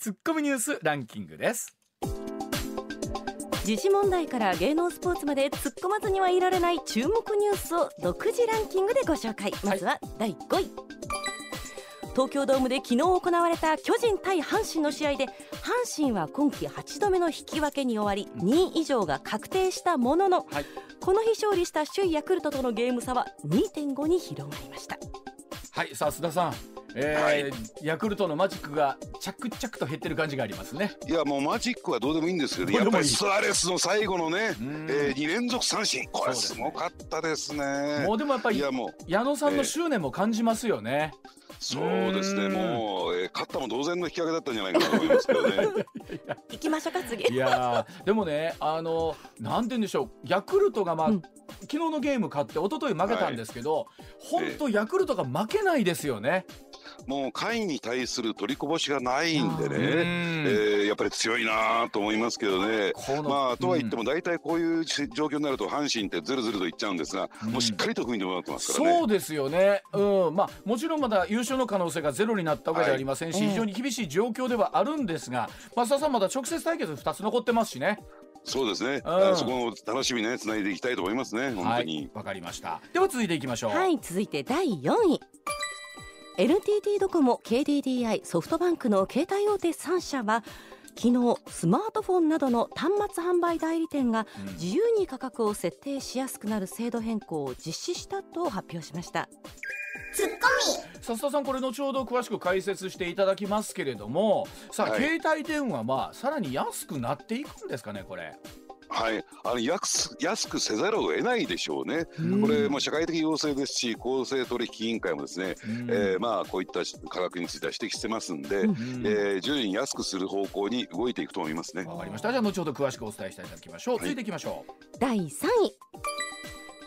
ツッコミニュースランキングです。時事問題から芸能スポーツまで突っ込まずにはいられない注目ニュースを独自ランキングでご紹介。まずは第5位、東京ドームで昨日行われた巨人対阪神の試合で阪神は今季8度目の引き分けに終わり2位以上が確定したものの、はい。この日勝利した首位ヤクルトとのゲーム差は2.5に広がりました。はいさあ須田さんえーヤクルトのマジックが着々と減ってる感じがありますね。いやもうマジックはどうでもいいんですけど、やっぱりスアレスの最後のね、ん。えー、2連続三振、これすごかったですね。もうでもやっぱりいやもう矢野さんの執念も感じますよね、そうですね、うん。もう、えー、勝ったも同然の引き分けだったんじゃないかなと思いますけどね。行きましょうか次。いやーでもねあのなんて言うんでしょう。ヤクルトがまあ、うん。昨日のゲーム勝って一昨日負けたんですけど、本当ヤクルトが負けないですよね。もう下位に対する取りこぼしがないんでね、うん。えー、やっぱり強いなと思いますけどね。まあ、とは言っても大体こういう状況になると阪神ってずるずるといっちゃうんですが、うん。もうしっかりと踏んでもらってますからね。そうですよね、うん。まあ、もちろんまだ優勝の可能性がゼロになったわけではありませんし、はい非常に厳しい状況ではあるんですが、増田さん、まだ直接対決2つ残ってますしね。そうですね、うんあそこの楽しみね、つないでいきたいと思いますね、本当に。はい、わかりました。では続いていきましょう。はい続いて第4位 NTT ドコモ KDDI ソフトバンクの携帯大手3社は昨日スマートフォンなどの端末販売代理店がうん。自由に価格を設定しやすくなる制度変更を実施したと発表しました。さ須田さんこれ後ほど詳しく解説していただきますけれどもさあ、はい。携帯電話はさらに安くなっていくんですかねこれ。はい、あの安安くせざるを得ないでしょうね。うんこれも社会的要請ですし、公正取引委員会もですね、うんえーまあこういった価格については指摘してますんで、うんうんえー徐々に安くする方向に動いていくと思いますね。わかりました。じゃあ後ほど詳しくお伝えしていただきましょう。はい続いていきましょう。第3位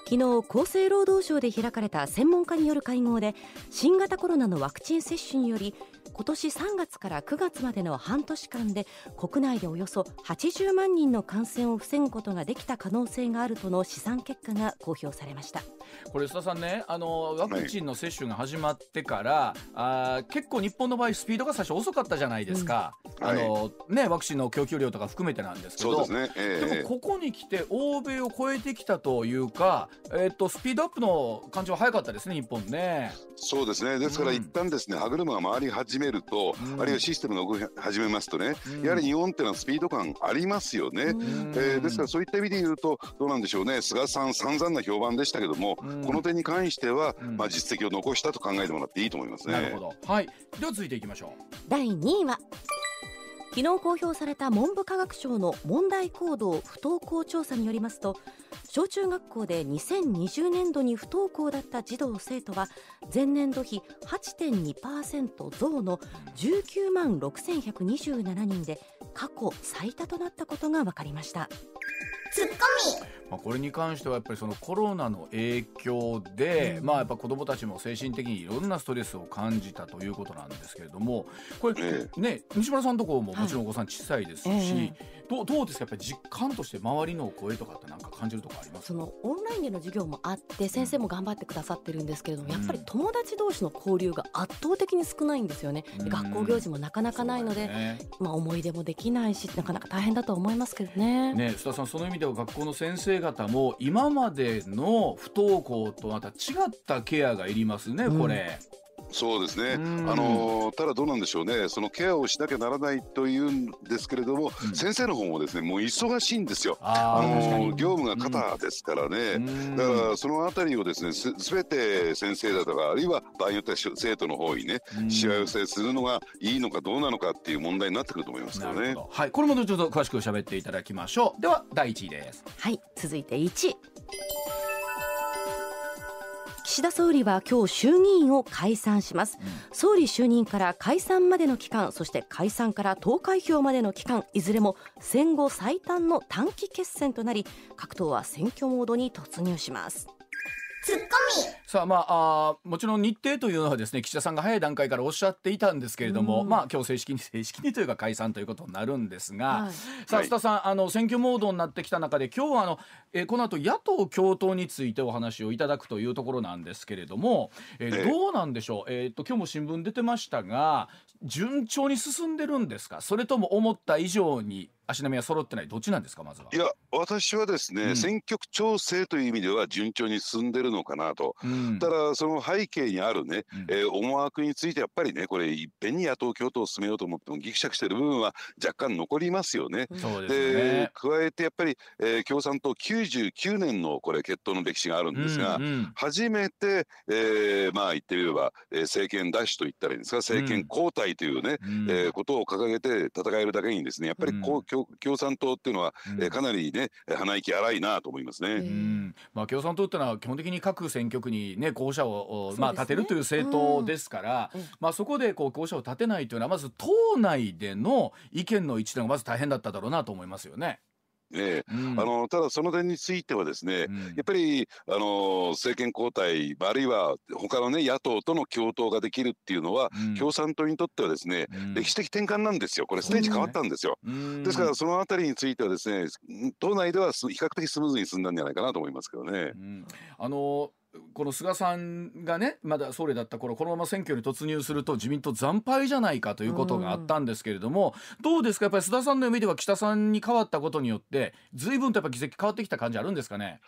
昨日厚生労働省で開かれた専門家による会合で新型コロナのワクチン接種により今年3月から9月までの半年間で国内でおよそ80万人の感染を防ぐことができた可能性があるとの試算結果が公表されました。これ須田さんねあのワクチンの接種が始まってから、あー結構日本の場合スピードが最初遅かったじゃないですか、うん。あのねワクチンの供給量とか含めてなんですけど。そうですね。えーでもここに来て欧米を超えてきたというか、えっとスピードアップの感じは早かったですね日本ね。そうですね。ですからうん。一旦ですね、歯車が回り始めると、うんあるいはシステムが動き始めますとね、うんやはり日本っていうのはスピード感ありますよね。うんえーですからそういった意味で言うとどうなんでしょうね菅さん散々な評判でしたけども、うんこの点に関しては、うんまあ、実績を残したと考えてもらっていいと思いますね。なるほど。はい。では続いていきましょう。第2位は昨日公表された文部科学省の問題行動不登校調査によりますと小中学校で2020年度に不登校だった児童生徒は前年度比8.2%増の19万6127人で過去最多となったことが分かりました。ツッコミまあ、これに関してはやっぱりそのコロナの影響で、まあやっぱ子どもたちも精神的にいろんなストレスを感じたということなんですけれどもこれ、えね西村さんのところももちろんお子さん小さいですし、えどうどうですか？やっぱり実感として周りの声とかってなんか感じるとこありますそのオンラインでの授業もあって先生も頑張ってくださってるんですけれども、うん。やっぱり友達同士の交流が圧倒的に少ないんですよね、学校行事もなかなかないので、ね。まあ、思い出もできないしなかなか大変だと思いますけどね。ね、須田さんその意味では学校の先生方も今までの不登校とまた違ったケアがいりますねこれ。そうですね、うんあのーただどうなんでしょうね、そのケアをしなきゃならないというんですけれども、うん先生の方もですねもう忙しいんですよ、あの業務が肩ですからね。うんだからそのあたりをですねすすべて先生だとかあるいは場合によっては生徒の方にねうんしわ寄せするのがいいのかどうなのかっていう問題になってくると思いますけどね。ど。はい、これも後ほど詳しく喋っていただきましょう。では第一位です。はい続いて1位岸田総理は今日衆議院を解散します。総理就任から解散までの期間そして解散から投開票までの期間いずれも戦後最短の短期決戦となり各党は選挙モードに突入しますさあまああーもちろん日程というのはですね岸田さんが早い段階からおっしゃっていたんですけれども、うん。まあ今日正式に正式にというか解散ということになるんですが、はい。はい。さあ須田さんあの選挙モードになってきた中で今日はあの、えーこの後野党共闘についてお話をいただくというところなんですけれども、えどうなんでしょう、えー、と今日も新聞出てましたが順調に進んでるんですか？それとも思った以上に足並みは揃ってない？どっちなんですか？まずは。いや私はですね、うん、選挙区調整という意味では順調に進んでるのかなと、うん、ただその背景にあるね、うん、えー、思惑についてやっぱりねこれいっぺんに野党共闘を進めようと思ってもぎくしゃくしてる部分は若干残りますよね。そうですね。加えてやっぱり、えー、共産党99年のこれ決闘の歴史があるんですが、うんうん、初めて、えー、まあ言ってみれば、えー、政権奪取といったらいいんですか政権交代というね、うん、えー、ことを掲げて戦えるだけにですねやっぱりこう、共共産党っていうのは、うん、えー、かなりね鼻息荒いなと思いますね。うん。まあ、共産党っていうのは基本的に各選挙区に、ね、候補者を、まあ、立てるという政党ですから、うん、まあ、そこでこう候補者を立てないというのはまず党内での意見の一致がまず大変だっただろうなと思いますよね。えうん、あのただその点についてはですね、うん、やっぱりあの政権交代あるいは他のね野党との共闘ができるっていうのは、うん、共産党にとってはですね、歴史的転換なんですよ。これステージ変わったんですよ、ですからそのあたりについてはですね党内では比較的スムーズに進んだんじゃないかなと思いますけどね。あのこの菅さんがねまだ総理だった頃このまま選挙に突入すると自民党惨敗じゃないかということがあったんですけれども、どうですか？やっぱり須田さんの読みでは岸田さんに変わったことによって随分とやっぱ議席変わってきた感じあるんですかね？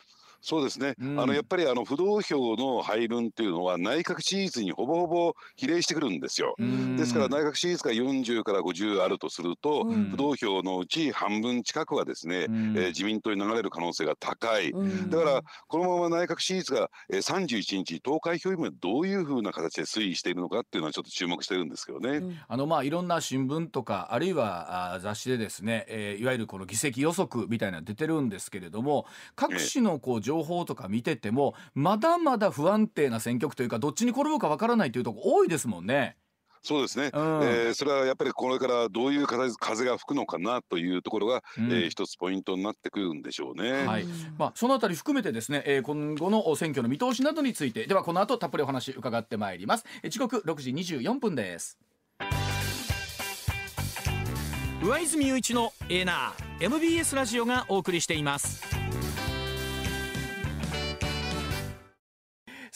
そうですね、うん、あのやっぱりあの不動票の配分っていうのは内閣支持率にほぼほぼ比例してくるんですよ。ですから内閣支持率が40から50あるとすると、うん、不動票のうち半分近くはですね、うん、えー、自民党に流れる可能性が高い、だからこのまま内閣支持率が、えー、31日投開票日どういうふうな形で推移しているのかっていうのはちょっと注目してるんですけどね。あのまあいろんな新聞とかあるいはあ雑誌でですね、えー、いわゆるこの議席予測みたいなの出てるんですけれども各紙のこう情報とか見ててもまだまだ不安定な選挙区というかどっちに転ぶかわからないというとこ多いですもんね。そうですね、うん、えー、それはやっぱりこれからどういう風が吹くのかなというところが、うん、えー、一つポイントになってくるんでしょうね。はいまあ、そのあたり含めてですね、えー、今後の選挙の見通しなどについてではこの後たっぷりお話伺ってまいります。時刻6時24分です。上泉雄一のエーナー MBS ラジオがお送りしています。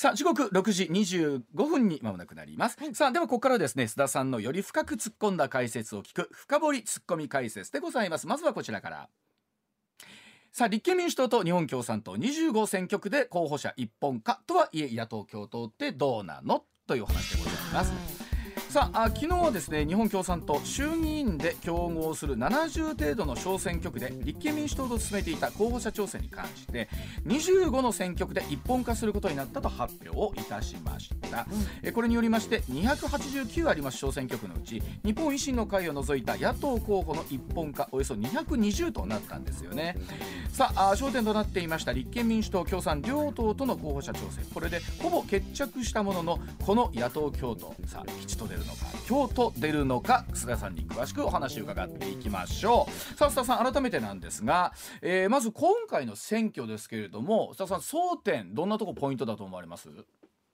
さあ時刻6時25分にまもなくなります、はい、さあではここからですね須田さんのより深く突っ込んだ解説を聞く深掘り突っ込み解説でございます。まずはこちらから。さあ立憲民主党と日本共産党25選挙区で候補者一本化とはいえ野党共闘ってどうなの？というお話でございます、さあ昨日はですね日本共産党衆議院で競合する70程度の小選挙区で立憲民主党と進めていた候補者調整に関して25の選挙区で一本化することになったと発表をいたしました、うん、これによりまして289あります小選挙区のうち日本維新の会を除いた野党候補の一本化およそ220となったんですよね。さあ焦点となっていました立憲民主党共産両党との候補者調整。これでほぼ決着したもののこの野党共闘。さあ吉と出るのか京都出るのか菅さんに詳しくお話を伺っていきましょう。さあ須田さん改めてなんですが、えー、まず今回の選挙ですけれども須田さん争点どんなとこポイントだと思われます？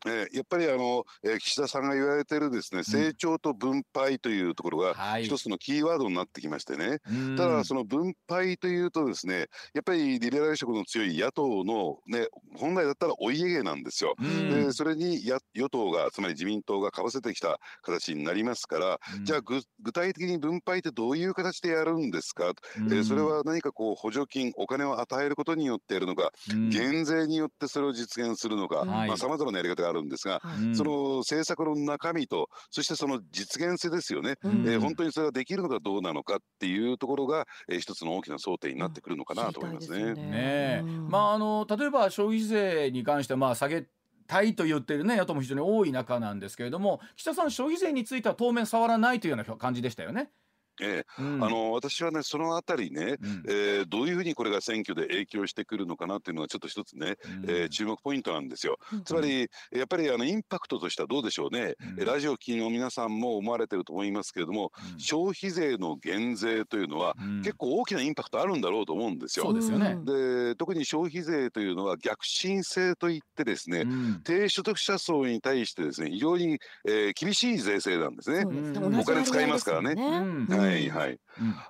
えー、やっぱりあの、えー、岸田さんが言われてるですね、成長と分配というところが一つのキーワードになってきましてね、はい、ただその分配というとですねやっぱりリベラル色の強い野党の、ね、本来だったらお家芸なんですよ。でそれにや与党がつまり自民党がかぶせてきた形になりますからじゃあ具体的に分配ってどういう形でやるんですか、えー、それは何かこう補助金お金を与えることによってやるのか減税によってそれを実現するのかさまざ、まなやり方があるんですが、はい、その政策の中身とそしてその実現性ですよね、うん、えー、本当にそれができるのかどうなのかっていうところが、えー、一つの大きな争点になってくるのかなと思いますね。うん、ねまああの例えば消費税に関してまあ下げたいと言ってるね野党も非常に多い中なんですけれども岸田さん消費税については当面触らないというような感じでしたよね。ええ、うん、あの私はねそのあたりね、うん、えー、どういうふうにこれが選挙で影響してくるのかなっていうのがちょっと一つね、うん、えー、注目ポイントなんですよ。つまりやっぱりあのインパクトとしてはどうでしょうね、うん、ラジオ聴きの皆さんも思われてると思いますけれども、消費税の減税というのは、結構大きなインパクトあるんだろうと思うんですよ。そうですよね。で特に消費税というのは逆進性といってですね、低所得者層に対してですね非常に、えー、厳しい税制なんですね。お金使いますからね。はいはい。はい。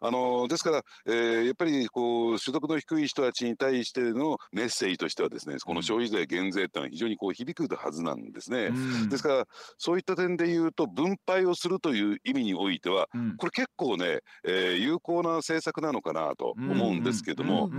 あのですから、えー、やっぱりこう所得の低い人たちに対してのメッセージとしてはですねこの消費税減税っていうのは非常にこう響くはずなんですね。ですからそういった点で言うと分配をするという意味においては、これ結構ね、えー、有効な政策なのかなと思うんですけども、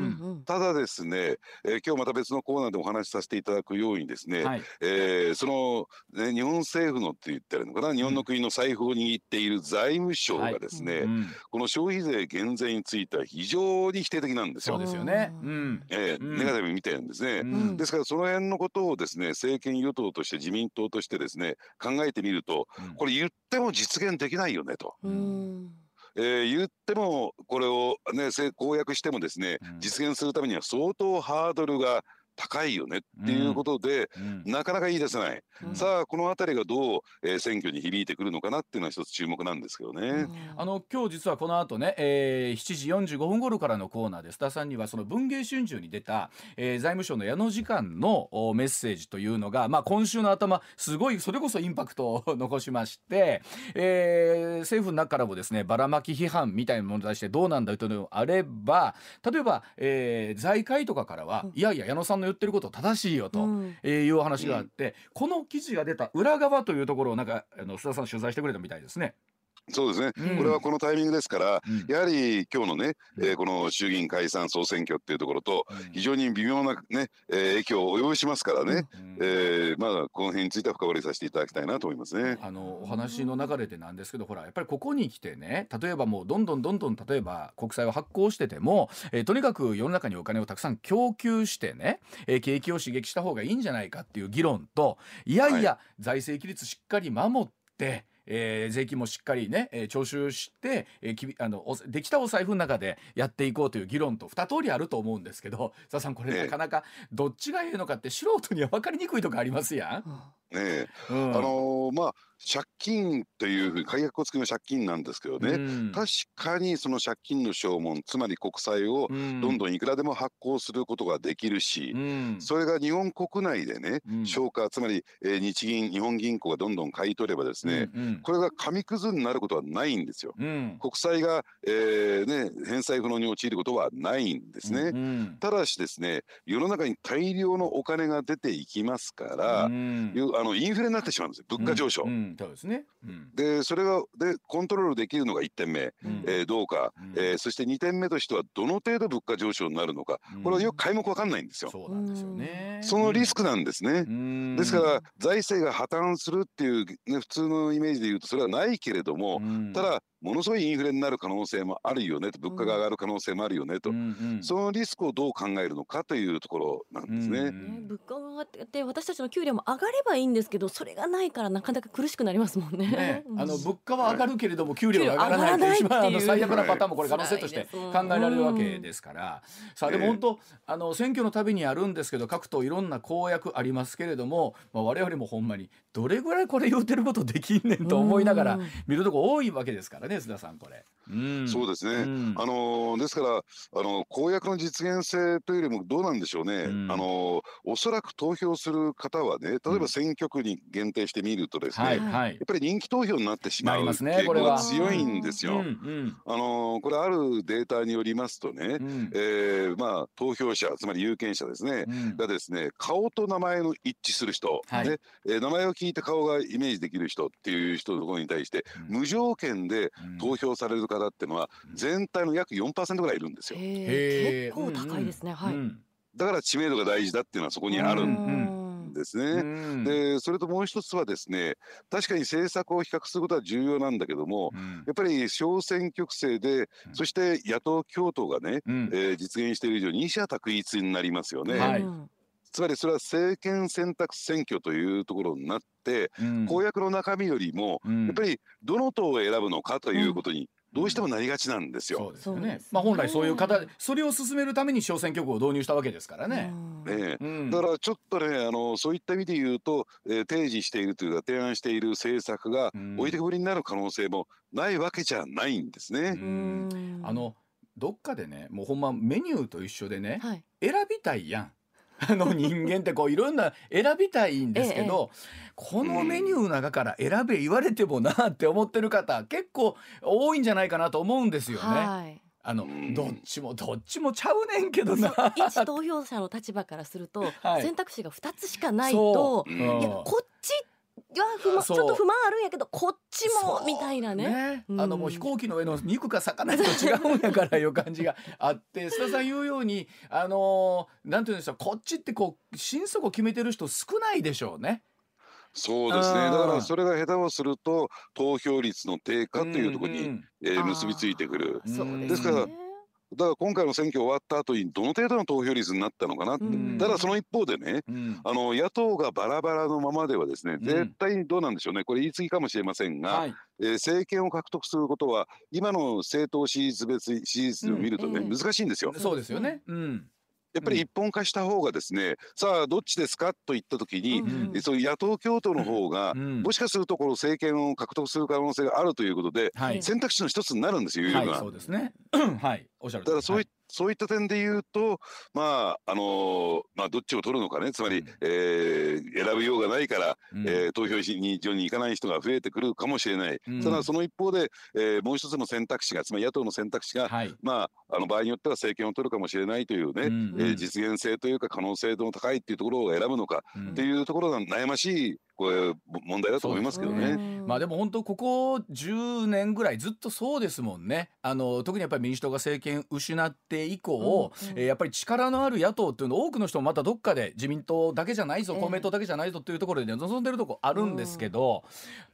ただですね、えー、今日また別のコーナーでお話しさせていただくようにですね、はい、えー、その、ね、日本政府のって言ったらいいのかな日本の国の財布を握っている財務省がですね、はいうん、この消費税減税については非常に否定的なんですよ。そうですよね。うん、えー、ネガティブに見てるんですね。うん、ですからその辺のことをですね政権与党として自民党としてですね考えてみると、これ言っても実現できないよねと。うん。えー、言ってもこれをね公約してもですね、実現するためには相当ハードルが高いよねっていうことで、うん、なかなか言い出せない、うん、さあこの辺りがどう、えー、選挙に響いてくるのかなっていうのは一つ注目なんですけどね、うん、あの今日実はこの後ね、えー、7時45分頃からのコーナーで須田さんにはその文藝春秋に出た、えー、財務省の矢野次官のメッセージというのが、まあ、今週の頭すごいそれこそインパクトを残しまして、えー、政府の中からもですねばらまき批判みたいなものに対してどうなんだというのがあれば例えば、えー、財界とかからは、いやいや矢野さんの言ってること正しいよと、うん、えー、いう話があって、この記事が出た裏側というところをなんかあの須田さん取材してくれたみたいですね。そうですね、うん、これはこのタイミングですから、うん、やはり今日のね、えー、この衆議院解散総選挙っていうところと、非常に微妙なね、えー、影響を及ぼしますからね、うん、えー、まあ、この辺については深掘りさせていただきたいなと思いますね。あのお話の流れでなんですけど、ほら、やっぱりここに来てね、例えばもうどんどんどんどん例えば国債を発行してても、えー、とにかく世の中にお金をたくさん供給してね、えー、景気を刺激した方がいいんじゃないかっていう議論と、いやいや、はい、財政規律しっかり守って、えー、税金もしっかりね、えー、徴収して、えー、きあのできたお財布の中でやっていこうという議論と二通りあると思うんですけど佐さんこれなかなかどっちがいいのかって素人には分かりにくいとこありますやん。ね。うん、あのー、まあ借金というふうに解約をつけの借金なんですけどね、うん、確かにその借金の証文つまり国債をどんどんいくらでも発行することができるし、うん、それが日本国内でね、うん、消化つまり、えー、日銀日本銀行がどんどん買い取ればですね、うんうん、これが紙くずになることはないんですよ。国債が、えーね、返済不能に陥ることはないんですね。ただしですね世の中に大量のお金が出ていきますから、あのインフレになってしまうんですよ。物価上昇。そうですね、うん、でそれがでコントロールできるのが1点目、うん、えー、どうか、うん、えー、そして2点目としてはどの程度物価上昇になるのか、これはよく皆目分かんないんですよ。そうなんですよね。そのリスクなんですね。ですから財政が破綻するっていう、ね、普通のイメージで言うとそれはないけれども、ただものすごいインフレになる可能性もあるよねと物価が上がる可能性もあるよねと、うんうん、そのリスクをどう考えるのかというところなんですね。うんうん、物価が上がって私たちの給料も上がればいいんですけどそれがないからなかなか苦しくなりますもんね。ね あの物価は上がるけれども給料が上がらないという一番あの最悪なパターンもこれ可能性として考えられるわけですから、さあでも本当あの選挙のたびにあるんですけど各党いろんな公約ありますけれども、まあ、我々もほんまにどれぐらいこれ言うてることできんねんと思いながら見るとこ多いわけですからね須田さんこれ。そうですね、うん、あのですからあの公約の実現性というよりもどうなんでしょうね、うん、あのおそらく投票する方はね例えば選挙区に限定してみるとですね、はいはい、やっぱり人気投票になってしまう傾向が強いんですよ。あのこれあるデータによりますとね、うん、えー、まあ、投票者つまり有権者ですね、がですね顔と名前の一致する人、はい、ねえー、名前を聞いて顔がイメージできる人っていう人のところに対して、無条件で投票される方っていうのは全体の約4%ぐらいいるんですよ。結構高いですね、はい、だから知名度が大事だっていうのはそこにあるんですね。でそれともう一つはですね確かに政策を比較することは重要なんだけども、やっぱり小選挙区制で、そして野党共闘がね、えー、実現している以上に二者択一になりますよね。はいつまりそれは政権選択選挙というところになって、うん、公約の中身よりも、うん、やっぱりどの党を選ぶのかということにどうしてもなりがちなんですよ。そうですよね。まあ本来そういう方それを進めるために小選挙区を導入したわけですからね。ね、うん、だからちょっとねあのそういった意味で言うと、えー、提示しているというか提案している政策が置いてくぼりになる可能性もないわけじゃないんですね。あのどっかでねもうほんまメニューと一緒でね、はい、選びたいやん。あの人間ってこういろんな選びたいんですけど、ええ、このメニューの中から選べ言われてもなって思ってる方結構多いんじゃないかなと思うんですよね。はい。あのどっちもどっちもちゃうねんけどな。一投票者の立場からすると、はい、選択肢が2つしかないと、いやこっちいや不満ちょっと不満あるんやけどこっちもみたいなね、ねうん、あのもう飛行機の上の肉か魚と違うんやからいう感じがあって 須田さん言うようにあのー、なんていうんですかこっちってこう心底決めてる人少ないでしょうね。そうですね。だからそれが下手をすると投票率の低下というところに、うんうん、えー、結びついてくる。ですから。だから今回の選挙終わった後にどの程度の投票率になったのかな、うん、ただその一方でね、うん、あの野党がバラバラのままではですね、絶対にどうなんでしょうね。これ言い過ぎかもしれませんが、はい、えー、政権を獲得することは今の政党支持率別支持率を見るとね、難しいんですよ。そうですよね、うんやっぱり一本化した方がですね、うん、さあどっちですか？といった時に、うんうん、そういう野党共闘の方が、うん、もしかするとこの政権を獲得する可能性があるということで、はい、選択肢の一つになるんですよ、はい、そうですね。はい、おっしゃる。だからそういっそういった点で言うと、まああのー、まあ、どっちを取るのかね。つまり、うん、えー、選びようがないから、うん、えー、投票しにに行かない人が増えてくるかもしれない、うん、ただその一方で、えー、もう一つの選択肢がつまり野党の選択肢が、はい、まあ、あの場合によっては政権を取るかもしれないというね、うん。うん、えー、実現性というか可能性の高いっていうところを選ぶのかっていうところが悩ましいこれ問題だと思いますけどね。まあでも本当ここ10年ぐらいずっとそうですもんね。あの特にやっぱり民主党が政権失って以降、うんうん、えー、やっぱり力のある野党っていうの多くの人もまたどっかで自民党だけじゃないぞ、公明党だけじゃないぞというところで、ね、望んでるとこあるんですけど、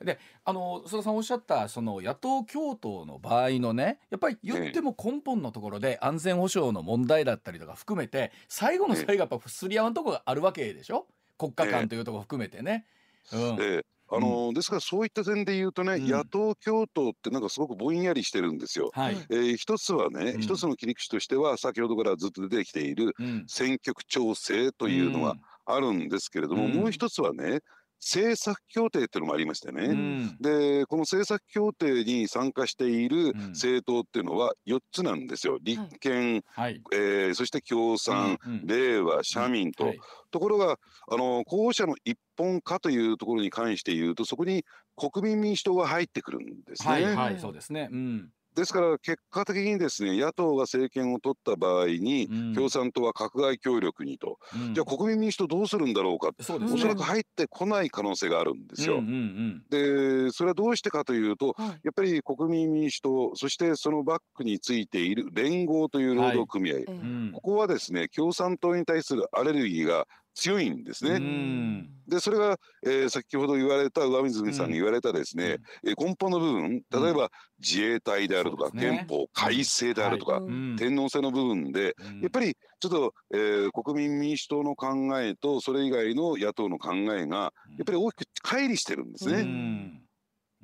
うん、であの須田さんおっしゃったその野党共闘の場合のねやっぱり言っても根本のところで安全保障の問題だったりとか含めて最後の最後やっぱすり合わんとこがあるわけでしょ？国家間というとこ含めてね。うん、えあのー、ですからそういった点で言うとね、うん、野党共闘ってなんかすごくぼんやりしてるんですよ。はい、えー、一つはね、うん、一つの切り口としては先ほどからずっと出てきている選挙区調整というのはあるんですけれども、もう一つはね政策協定っていうのもありましてね、うん、でこの政策協定に参加している政党っていうのは4つなんですよ。立憲、はい、えー、そして共産、うんうん、れいわ社民と、はい、ところがあの候補者の一本化というところに関して言うとそこに国民民主党が入ってくるんですね。はい、はい、そうですね、うんですから結果的にですね野党が政権を取った場合に、うん、共産党は閣外協力にと、うん、じゃあ国民民主党どうするんだろうかう、ね、おそらく入ってこない可能性があるんですよ。うんうんうん、でそれはどうしてかというと、はい、やっぱり国民民主党そしてそのバックについている連合という労働組合、はい、ここはですね共産党に対するアレルギーが強いんですね。でそれが、えー、先ほど言われた上水さんに言われたですね、うん、根本の部分例えば自衛隊であるとか、うん、憲法改正であるとか、はい、天皇制の部分で、うん、やっぱりちょっと、えー、国民民主党の考えとそれ以外の野党の考えがやっぱり大きく乖離してるんですね。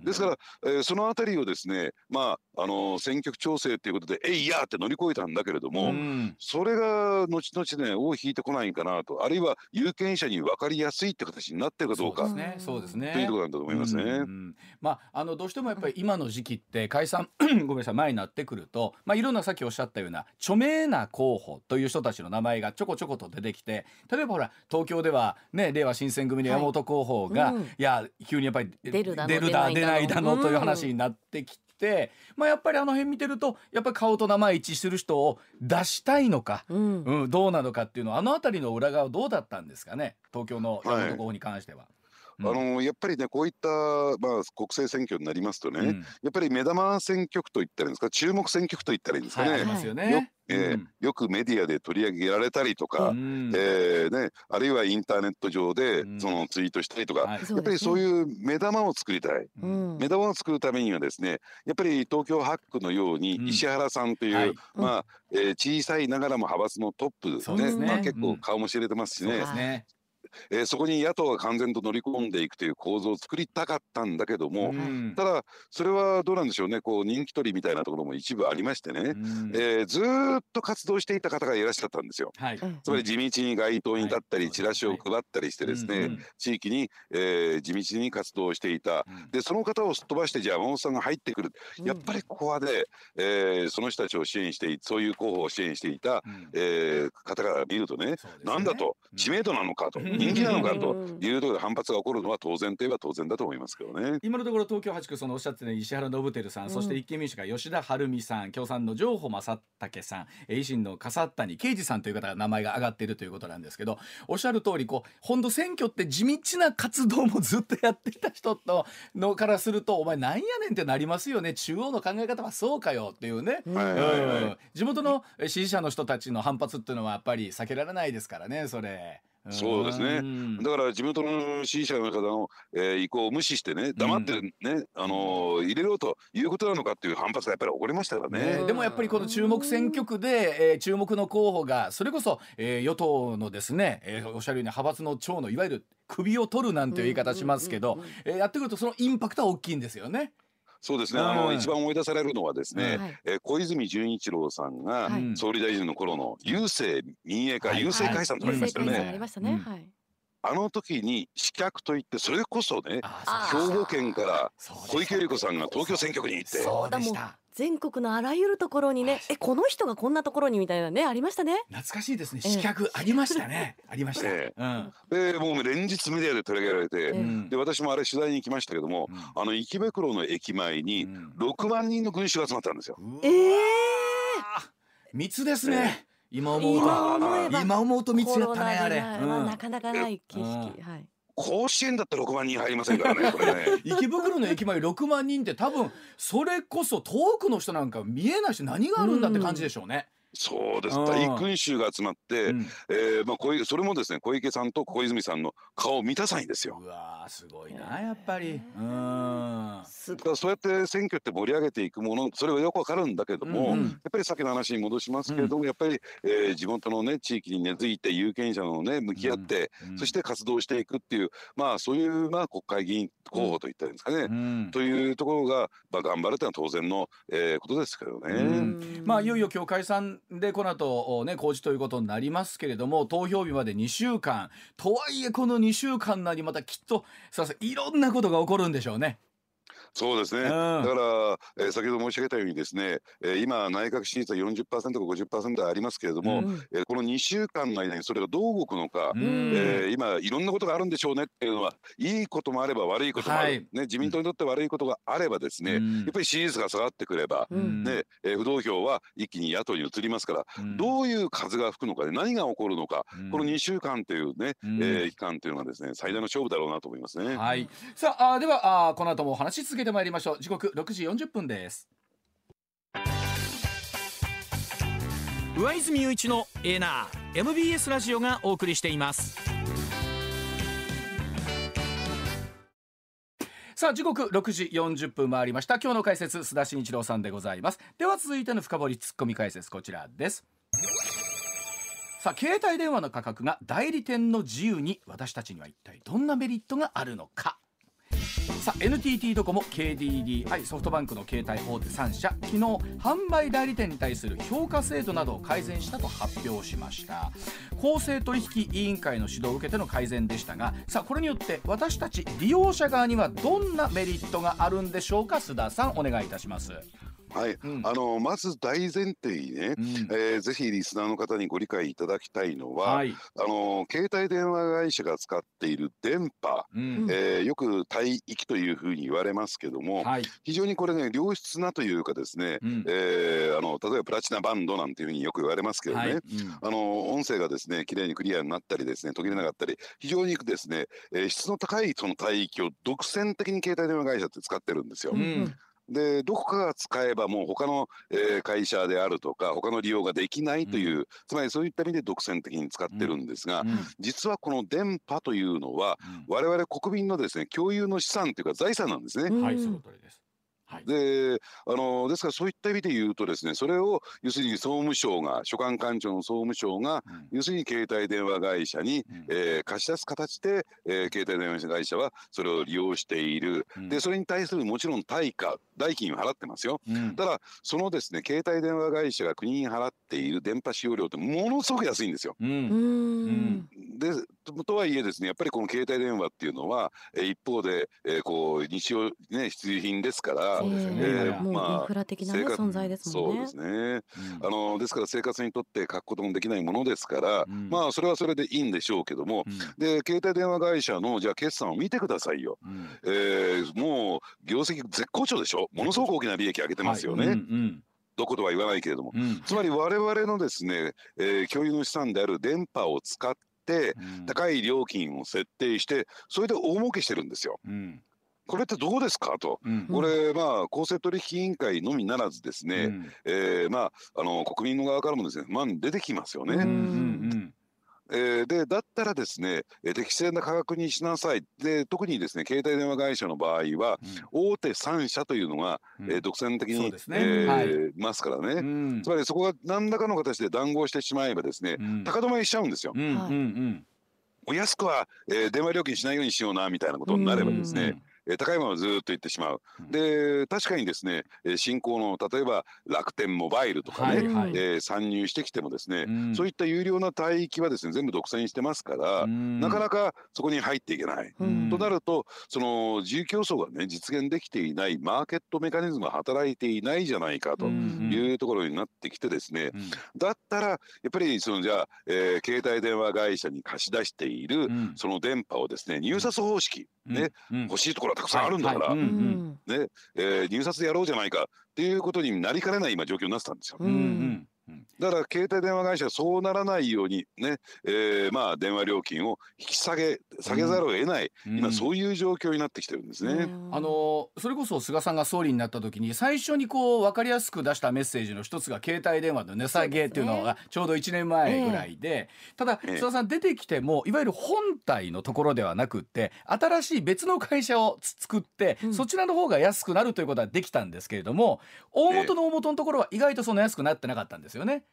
ですから、えー、そのあたりをですね、まあ、あのー、選挙区調整ということで、えいやって乗り越えたんだけれども、うん、それが後々ね、尾を引いてこないかなと、あるいは有権者に分かりやすいって形になってるかどうか。そうですね。というところなんだと思いますね。うん、まあ、あの、どうしてもやっぱり今の時期って解散 ごめんなさい、前になってくると、まあ、いろんなさっきおっしゃったような著名な候補という人たちの名前がちょこちょこと出てきて、例えばほら、東京ではね、令和新選組の山本候補が、はいうん、いや、急にやっぱり出るだ、出るだ、出ないだのという話になってきて、まあ、やっぱりあの辺見てるとやっぱり顔と名前一致する人を出したいのか、うん、うん、どうなのかっていうのはあの辺りの裏側どうだったんですかね？東京の山本候補に関しては。はいあのやっぱりねこういった、まあ、国政選挙になりますとね、うん、やっぱり目玉選挙区といったらいいんですか？注目選挙区といったらいいんですかね？はい、ますよね。えー、うん、よくメディアで取り上げられたりとか、うん、えー、ね、あるいはインターネット上でそのツイートしたりとか、うん、やっぱりそういう目玉を作りたい、目玉を作るためにはですねやっぱり東京8区のように石原さんという、はい、まあえー、小さいながらも派閥のトップね、ね。まあ、結構顔も知れてますしね、えー、そこに野党が完全と乗り込んでいくという構造を作りたかったんだけども、ただそれはどうなんでしょうね。こう人気取りみたいなところも一部ありましてね、えー、ずっと活動していた方がいらっしゃったんですよ。はい、つまり地道に街頭に立ったり、チラシを配ったりしてですね、地域に、えー、地道に活動していた、でその方をすっ飛ばしてじゃあ山本さんが入ってくる、やっぱりここはね、えー、その人たちを支援してそういう候補を支援していた、えー、方から見るとね、なんだと。知名度なのかと、人気なのかというところで反発が起こるのは当然といえば当然だと思いますけどね。今のところ東京8区そのおっしゃってた石原伸晃さん、そして立憲民主が吉田晴美さん、共産の上保正武さん、維新の笠谷啓二さんという方が名前が挙がっているということなんですけど、おっしゃる通りこう本当選挙って地道な活動もずっとやってた人とのからするとお前なんやねんってなりますよね。中央の考え方はそうかよっていうね。地元の支持者の人たちの反発っていうのはやっぱり避けられないですからね、それ。そうですね。だから地元の支持者の方の、えー、意向を無視してね、黙ってね、うん、あのー、入れろということなのかっていう反発がやっぱり起こりましたからね。ねでもやっぱりこの注目選挙区で、えー、注目の候補がそれこそ、えー、与党のですね、えー、おっしゃるように派閥の長のいわゆる首を取るなんていう言い方しますけど、えやってくるとそのインパクトは大きいんですよね。そうですね、あの一番思い出されるのはですね、えー、小泉純一郎さんが総理大臣の頃の郵政民営化、郵政解散となりましたね。ありましたね。あの時に刺客といってそれこそね兵庫県から小池百合子さんが東京選挙区に行ってそうでした。全国のあらゆるところにねえこの人がこんなところにみたいなねありましたね。懐かしいですね。刺客ありましたね、ありました、えーうん、でもう連日メディアで取り上げられて、うん、で私もあれ取材に行きましたけども、うん、あの池袋の駅前に6万人の群衆が集まったんですよ、ええー、密ですね、今思うと。今思うと密やったねあれ、なかなかない景色、はい。甲子園だったら6万人入りませんからね、これね。池袋の駅前6万人って多分、それこそ遠くの人なんか見えないし何があるんだって感じでしょうね。そうです。大群衆が集まって、うん、えー、まあ、小それもですね小池さんと小泉さんの顔を満たさいんですよ。うわすごいなやっぱり。うん。そうやって選挙って盛り上げていくものそれはよくわかるんだけども、うん、やっぱりさっきの話に戻しますけれども、うん、やっぱり、えー、地元のね地域に根付いて有権者のね向き合って、そして活動していくっていうまあそういうまあ国会議員候補といったんですかね、というところが、まあ、頑張るというのは当然の、えー、ことですけどね。まあいよいよ今日解散でこの後ね公示ということになりますけれども投票日まで2週間とはいえこの2週間なりまたきっといろんなことが起こるんでしょうね。そうですね、うん、だから、えー、先ほど申し上げたようにですね、えー、今内閣支持率は40%か50%ありますけれども、うん、えー、この2週間の間にそれがどう動くのか、うん、えー、今いろんなことがあるんでしょうねっていうのはいいこともあれば悪いこともある、はい、ね、自民党にとって悪いことがあればですね、やっぱり支持率が下がってくれば、ねえー、不動票は一気に野党に移りますから、どういう風が吹くのかで何が起こるのか、この2週間というね、うん、えー、期間というのがですね最大の勝負だろうなと思いますね。はい、さああではあこの後もお話し続けてまいりましょう。時刻6時40分です。上泉雄一のエナー MBS ラジオがお送りしています。さあ時刻6時40分回りました。今日の解説須田慎一郎さんでございます。では続いての深掘りツッコミ解説こちらです。さあ携帯電話の価格が代理店の自由に私たちには一体どんなメリットがあるのかさあ NTT ドコモ KDDI ソフトバンクの携帯大手3社昨日販売代理店に対する評価制度などを改善したと発表しました。公正取引委員会の指導を受けての改善でしたがさあこれによって私たち利用者側にはどんなメリットがあるんでしょうか須田さんお願いいたします。はい、うん、あのまず大前提にね、うん、えー、ぜひリスナーの方にご理解いただきたいのは、はい、あの携帯電話会社が使っている電波、うん、えー、よく帯域というふうに言われますけども、はい、非常にこれね良質なというかですね、うん、えー、あの例えばプラチナバンドなんていうふうによく言われますけどね、はい、あの音声がですね綺麗にクリアになったりですね途切れなかったり非常にですね、えー、質の高いその帯域を独占的に携帯電話会社って使ってるんですよ。うんでどこかが使えばもう他の、えー、会社であるとか他の利用ができないという、うん、つまりそういった意味で独占的に使ってるんですが、うん、実はこの電波というのは、うん、我々国民のですね共有の資産というか財産なんですね。はい、その通りですはい、であのですからそういった意味で言うとですねそれを要するに総務省が所管官庁の総務省が、うん、要するに携帯電話会社に、うん、えー、貸し出す形で、えー、携帯電話会社はそれを利用している、うん、でそれに対するもちろん対価代金を払ってますよ、ただそのですね携帯電話会社が国に払っている電波使用料ってものすごく安いんですよ。でとはいえですねやっぱりこの携帯電話っていうのは、えー、一方で、えー、こう日用ね必需品ですから、そうですね、えー、まあインフラ的な、ね、存在ですもんね。そうですね、うん、あのですから生活にとって書くこともできないものですから、うん、まあそれはそれでいいんでしょうけども、うん、で携帯電話会社のじゃあ決算を見てくださいよ、うん、えー、もう業績絶好調でしょ？ものすごく大きな利益上げてますよね。はいうんうん。どことは言わないけれども、うん、つまり我々のですね、えー、共有の資産である電波を使って高い料金を設定してそれで大儲けしてるんですよ。うん。これってどうですかと、うん、これ、まあ、公正取引委員会のみならずですね、うん、えー、まあ、あの国民の側からもですね、まあ、出てきますよね。うんうんうんえー、でだったらですね、え適正な価格にしなさい。で特にですね携帯電話会社の場合は、うん、大手3社というのが、うん、えー、独占的に、ね。えーはい、ますからね、うん、つまりそこが何らかの形で談合してしまえばですね、高止まりしちゃうんですよ。うんうんうん。お安くは、えー、電話料金しないようにしようなみたいなことになればですね、え高いままずっと言ってしまう。で確かにですね新興の例えば楽天モバイルとかね、はいはい、えー、参入してきてもですね、うん、そういった有料な帯域はですね全部独占してますから、うん、なかなかそこに入っていけない。うん、となるとその自由競争がね実現できていないマーケットメカニズムが働いていないじゃないかというところになってきてですね、だったらやっぱりそのじゃあ、えー、携帯電話会社に貸し出している、その電波をですね入札方式、ね、欲しいところたくさんあるんだから、ねえー、入札やろうじゃないかっていうことになりかねない今状況になってたんですよ。うんうんだから携帯電話会社はそうならないようにね、えー、まあ電話料金を引き下げ下げざるを得ない、うん、今そういう状況になってきてるんですね。あのそれこそ菅さんが総理になった時に最初にこう分かりやすく出したメッセージの一つが携帯電話の値下げっていうのがちょうど1年前ぐらいで、ねただ菅さん出てきてもいわゆる本体のところではなくって新しい別の会社を作って、うん、そちらの方が安くなるということはできたんですけれども大元の大元のところは意外とそんな安くなってなかったんですよね。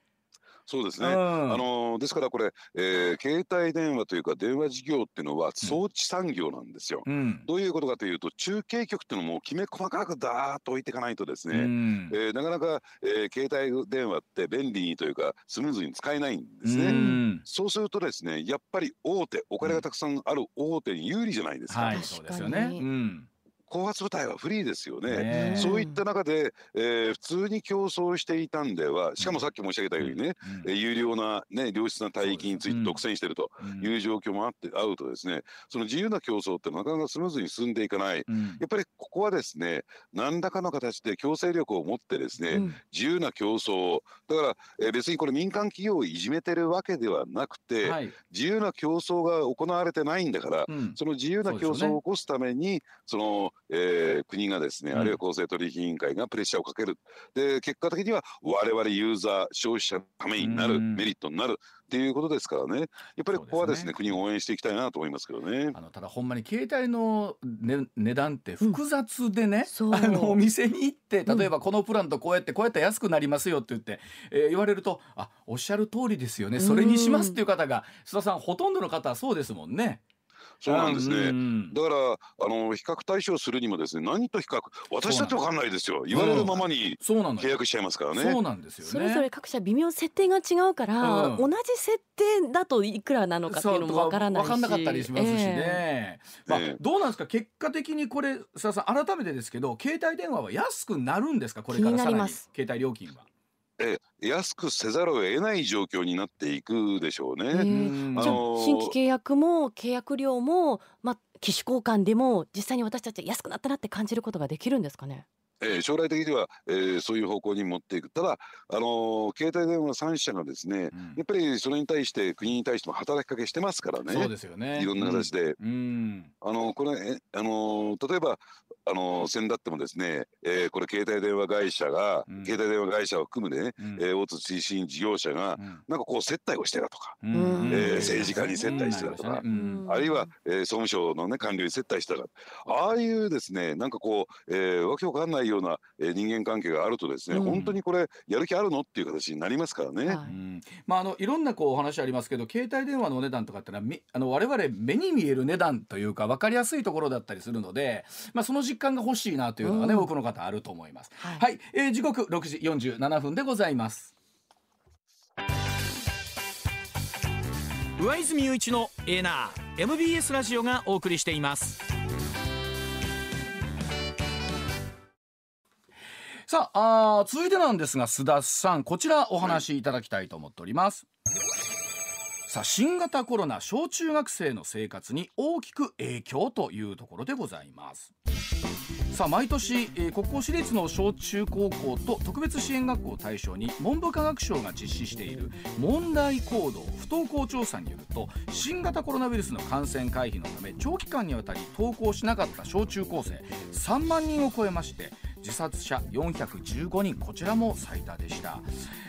そうですね、うん、あのですからこれ、えー、携帯電話というか電話事業っていうのは装置産業なんですよ。うん、どういうことかというと中継局っていうのもきめ細かくダーッと置いていかないとですね、うん、えー、なかなか、えー、携帯電話って便利にというかスムーズに使えないんですね。うん、そうするとですねやっぱり大手お金がたくさんある大手に有利じゃないですか。はい、そうですよね。うん高圧部隊はフリーですよね。そういった中で、えー、普通に競争していたんでは、しかもさっき申し上げたようにね、うん、有料な、ね、良質な帯域について独占しているという状況もあって、会うとですね、その自由な競争ってなかなかスムーズに進んでいかない。うん、やっぱりここはですね、何らかの形で強制力を持ってですね、うん、自由な競争、だから、えー、別にこれ民間企業をいじめてるわけではなくて、はい、自由な競争が行われてないんだから、その自由な競争を起こすために、そのえー、国がですね、あるいは公正取引委員会がプレッシャーをかける。で、結果的には我々ユーザー、消費者のためになる、メリットになる。っていうことですからね、やっぱりここはですね、すね国を応援していきたいなと思いますけどね。あのただ、ほんまに携帯の、ね、値段って複雑でね、うん、あのお店に行って、例えばこのプランとこうやって、こうやって安くなりますよって言って、えー、言われると、あおっしゃる通りですよね、それにしますっていう方が、須田さん、ほとんどの方はそうですもんね。そうなんですね。だからあの比較対象するにもですね何と比較私だってわかんないですよ。言われるままに契約しちゃいますからね。そうなんですよ、ね、それぞれ各社微妙設定が違うから、うん、同じ設定だといくらなのかっていうのもわからないし。わかんなかったりしますしね。えー、まあ、えー、どうなんですか？結果的にこれささん改めてですけど携帯電話は安くなるんですか？これからさらに携帯料金は。え安くせざるを得ない状況になっていくでしょうね。あの新規契約も契約料も、まあ、機種交換でも実際に私たち安くなったなって感じることができるんですかね？えー、将来的には、えー、そういう方向に持っていくただ、あのー、携帯電話3社がですね、うん、やっぱりそれに対して国に対しても働きかけしてますからね。そうですよね。いろんな形で、うん、あのこれえ、あの例えばあの先だってもですね、えー、これ携帯電話会社が、うん、携帯電話会社を含むね、うん、えー、大津推進事業者が、うん、なんかこう接待をしてたとか、うん、えー、政治家に接待してたとか、あるいは、えー、総務省のね官僚に接待してたかああいうですねなんかこう、えー、わけわかんないような、えー、人間関係があるとですね、本当にこれやる気あるのっていう形になりますからね。はい、まああのいろんなこうお話ありますけど携帯電話のお値段とかってのはあの我々目に見える値段というか分かりやすいところだったりするので、まあ、その実感が欲しいなというのがね、うん、多くの方あると思います。はい、はい、えー、時刻6時47分でございます。上泉雄一のエーナー MBS ラジオがお送りしています。さああ続いてなんですが須田さんこちらお話しいただきたいと思っております。さあ新型コロナ小中学生の生活に大きく影響というところでございますさあ毎年、えー、国公私立の小中高校と特別支援学校を対象に文部科学省が実施している問題行動不登校調査によると新型コロナウイルスの感染回避のため長期間にわたり登校しなかった小中高生3万人を超えまして自殺者415人こちらも最多でした。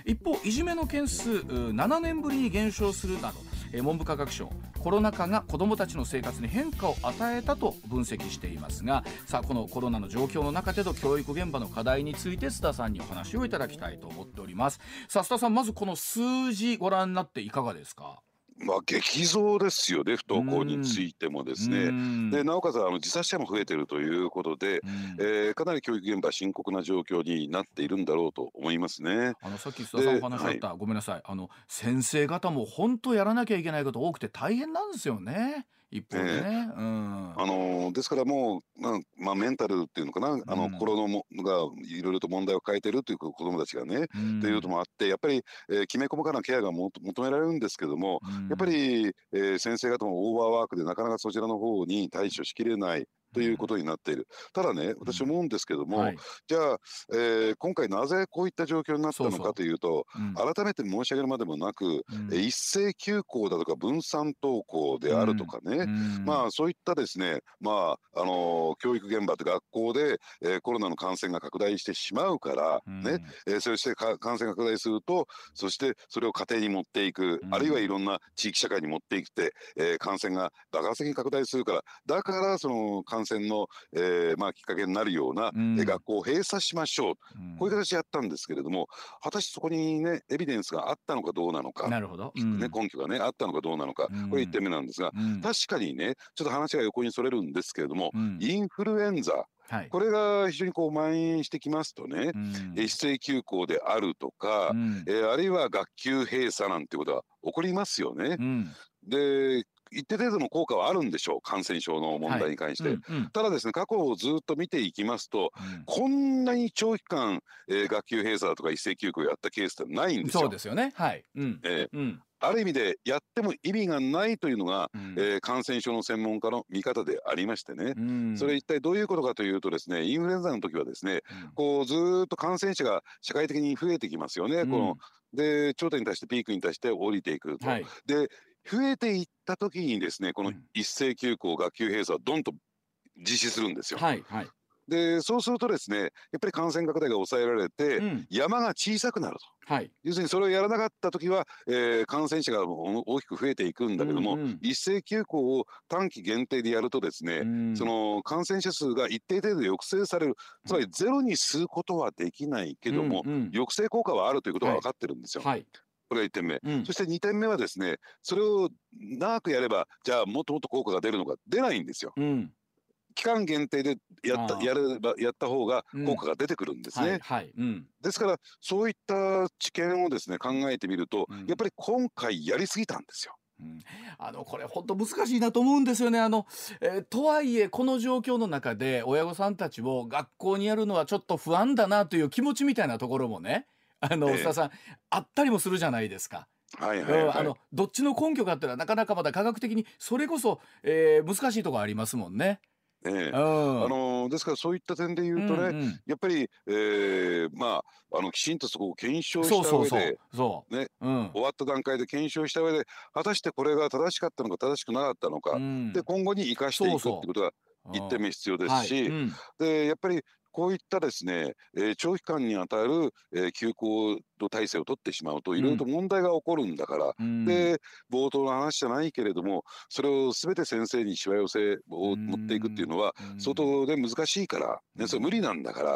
一方いじめの件数7年ぶりに減少するなど文部科学省コロナ禍が子どもたちの生活に変化を与えたと分析していますがさあこのコロナの状況の中での教育現場の課題について須田さんにお話をいただきたいと思っております。さあ須田さんまずこの数字ご覧になっていかがですか？まあ、激増ですよね、不登校についてもですね。でなおかつあの自殺者も増えているということで、えー、かなり教育現場、深刻な状況になっているんだろうと思いますね。あのさっき須田さんお話あった、はい、ごめんなさい。あの、先生方も本当やらなきゃいけないこと多くて大変なんですよね。一方でね、うん、あのですからもう、まあまあ、メンタルっていうのかな、うん、あの心のもがいろいろと問題を抱えてるという子どもたちがね、うん、というのもあってやっぱり、えー、きめ細かなケアがも求められるんですけども、やっぱり、えー、先生方もオーバーワークでなかなかそちらの方に対処しきれない。ということになっている。ただね、私思うんですけども、はい、じゃあ、えー、今回なぜこういった状況になったのかというと、そうそううん、改めて申し上げるまでもなく、うん、一斉休校だとか分散登校であるとかね、うん、まあそういったですね、まあ、あのー、教育現場と学校で、えー、コロナの感染が拡大してしまうから、ね、えー、そして感染が拡大すると、そしてそれを家庭に持っていく、あるいはいろんな地域社会に持っていって、えー、感染が爆発的に拡大するから、だからその感染の、えーまあ、きっかけになるような、うん、学校を閉鎖しましょう、うん、こういう形でやったんですけれども果たしてそこにねエビデンスがあったのかどうなのか。なるほど、うん、ね、根拠がねあったのかどうなのか、これ1点目なんですが、確かにねちょっと話が横にそれるんですけれども、インフルエンザ。はい、これが非常にこう蔓延してきますとね、うん、一斉休校であるとか、うん、えー、あるいは学級閉鎖なんてことは起こりますよね。うん、で一定程度の効果はあるんでしょう感染症の問題に関して、はい。うんうん、ただですね過去をずっと見ていきますと、うん、こんなに長期間、えー、学級閉鎖だとか一斉休校やったケースってないんですよ。そうですよね。はい、うん。えー、うん。ある意味でやっても意味がないというのが、うん、えー、感染症の専門家の見方でありましてね、うん、それ一体どういうことかというとですねインフルエンザの時はですね、うん、こうずっと感染者が社会的に増えてきますよね、こので頂点に対してピークに対して降りていくと。はい、で増えていった時にですねこの一斉休校、学級閉鎖をどんと実施するんですよ。はいはい。でそうするとですねやっぱり感染拡大が抑えられて、うん、山が小さくなると、はい、要するにそれをやらなかった時は、えー、感染者が大きく増えていくんだけども、うんうん、一斉休校を短期限定でやるとですね、うん、その感染者数が一定程度抑制される。つまりゼロに吸うことはできないけども、うんうん、抑制効果はあるということが分かってるんですよ。はいこれが1点目、うん、そして2点目はですねそれを長くやればじゃあもっともっと効果が出るのか出ないんですよ。うん、期間限定でやったやればやった方が効果が出てくるんですね。ですからそういった知見をですね考えてみると、やっぱり今回やりすぎたんですよ。うん、あのこれ本当難しいなと思うんですよね。あの、えー、とはいえこの状況の中で親御さんたちを学校にやるのはちょっと不安だなという気持ちみたいなところもねあの、えー、田さんあったりもするじゃないですか。はいはい、はい、あのどっちの根拠かっていうのはなかなかまだ科学的にそれこそ、えー、難しいところありますもんね。ええ、あのですからそういった点で言うとね、うんうん、やっぱり、えー、まああのきちんとそこを検証した上でね、うん、終わった段階で検証した上で果たしてこれが正しかったのか正しくなかったのか、うん、で今後に生かしていくってことが一点目必要ですし、はい。うん、でやっぱりこういったですね、えー、長期間にあたる、えー、休校の体制を取ってしまうといろいろと問題が起こるんだから、うん、で冒頭の話じゃないけれどもそれを全て先生にしわ寄せを持っていくっていうのは相当で難しいから、ね、それ無理なんだから、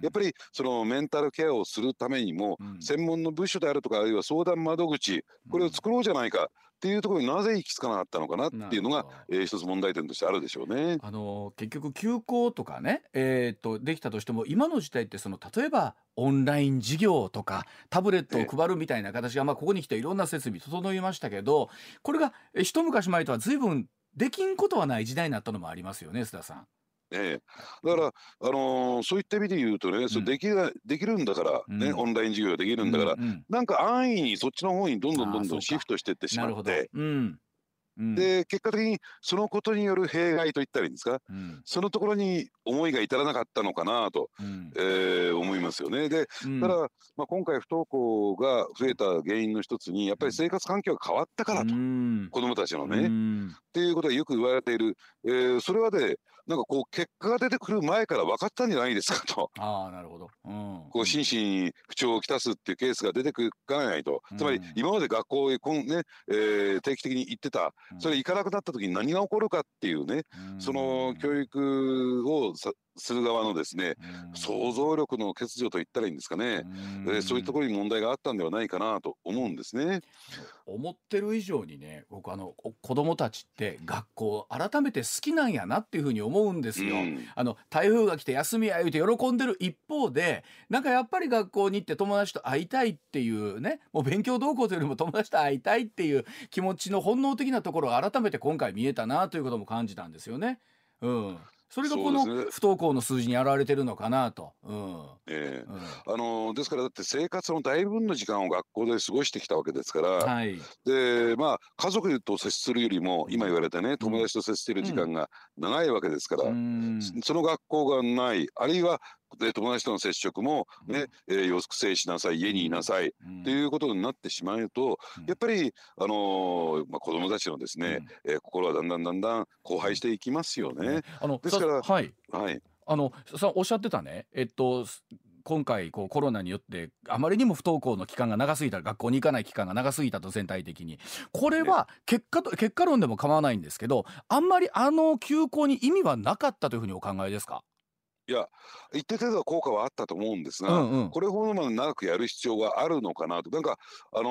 やっぱりそのメンタルケアをするためにも、専門の部署であるとかあるいは相談窓口これを作ろうじゃないか。っていうところになぜ行き着かなかったのかなっていうのが、えー、一つ問題点としてあるでしょうね。あの結局休校とかね、えー、っとできたとしても今の時代ってその例えばオンライン授業とかタブレットを配るみたいな形が、まあ、ここに来ていろんな設備整いましたけどこれが一昔前とは随分できんことはない時代になったのもありますよね須田さん。ええ、だから、あのー、そういった意味で言うとね、うん、そできるできるんだからね、うん、オンライン授業できるんだから、うんうん、なんか安易にそっちの方にどんどんどんどんシフトしていってしまって、うん、で結果的にそのことによる弊害といったらいいんですか、うん、そのところに思いが至らなかったのかなと、うん、えー、思いますよね。で、うん、ただ、まあ、今回不登校が増えた原因の一つにやっぱり生活環境が変わったからと、うん、子どもたちのね、っていうことがよく言われている、えー、それはで、ね、なんかこう結果が出てくる前から分かったんじゃないですかと。あなるほど、うん、こう心身に不調をきたすっていうケースが出てくかないと、つまり今まで学校へこん、ねえー、定期的に行ってた。それ行かなくなった時に何が起こるかっていうね、その教育をさする側のですね、想像力の欠如と言ったらいいんですかね、えそういうところに問題があったんではないかなと思うんですね。思ってる以上にね僕あの子供たちって学校改めて好きなんやなっていうふうに思うんですよ。うん、あの台風が来て休みや言うて喜んでる一方でなんかやっぱり学校に行って友達と会いたいっていうねもう勉強どうこうというよりも友達と会いたいっていう気持ちの本能的なところが改めて今回見えたなということも感じたんですよね。うん、それがこの不登校の数字に表れてるのかなと。うん。えーうん、あのですからだって生活の大部分の時間を学校で過ごしてきたわけですから、はい、でまあ家族と接するよりも今言われたね友達と接している時間が長いわけですから、うん、その学校がないあるいはで友達との接触もね、うん、えー、予測しなさい家にいなさい、うん、っていうことになってしまうと、うん、やっぱり、あのー、まあ、子どもたちのですね、うん、えー、心はだんだんだんだん荒廃していきますよね。あのですからはい、はい、あのさおっしゃってたね、えっと今回こうコロナによってあまりにも不登校の期間が長すぎた学校に行かない期間が長すぎたと全体的に。これは結果と結果論でも構わないんですけどあんまりあの休校に意味はなかったというふうにお考えですか？いや、一定程度は効果はあったと思うんですが、うんうん、これほどまで長くやる必要があるのかなと、なんか、あの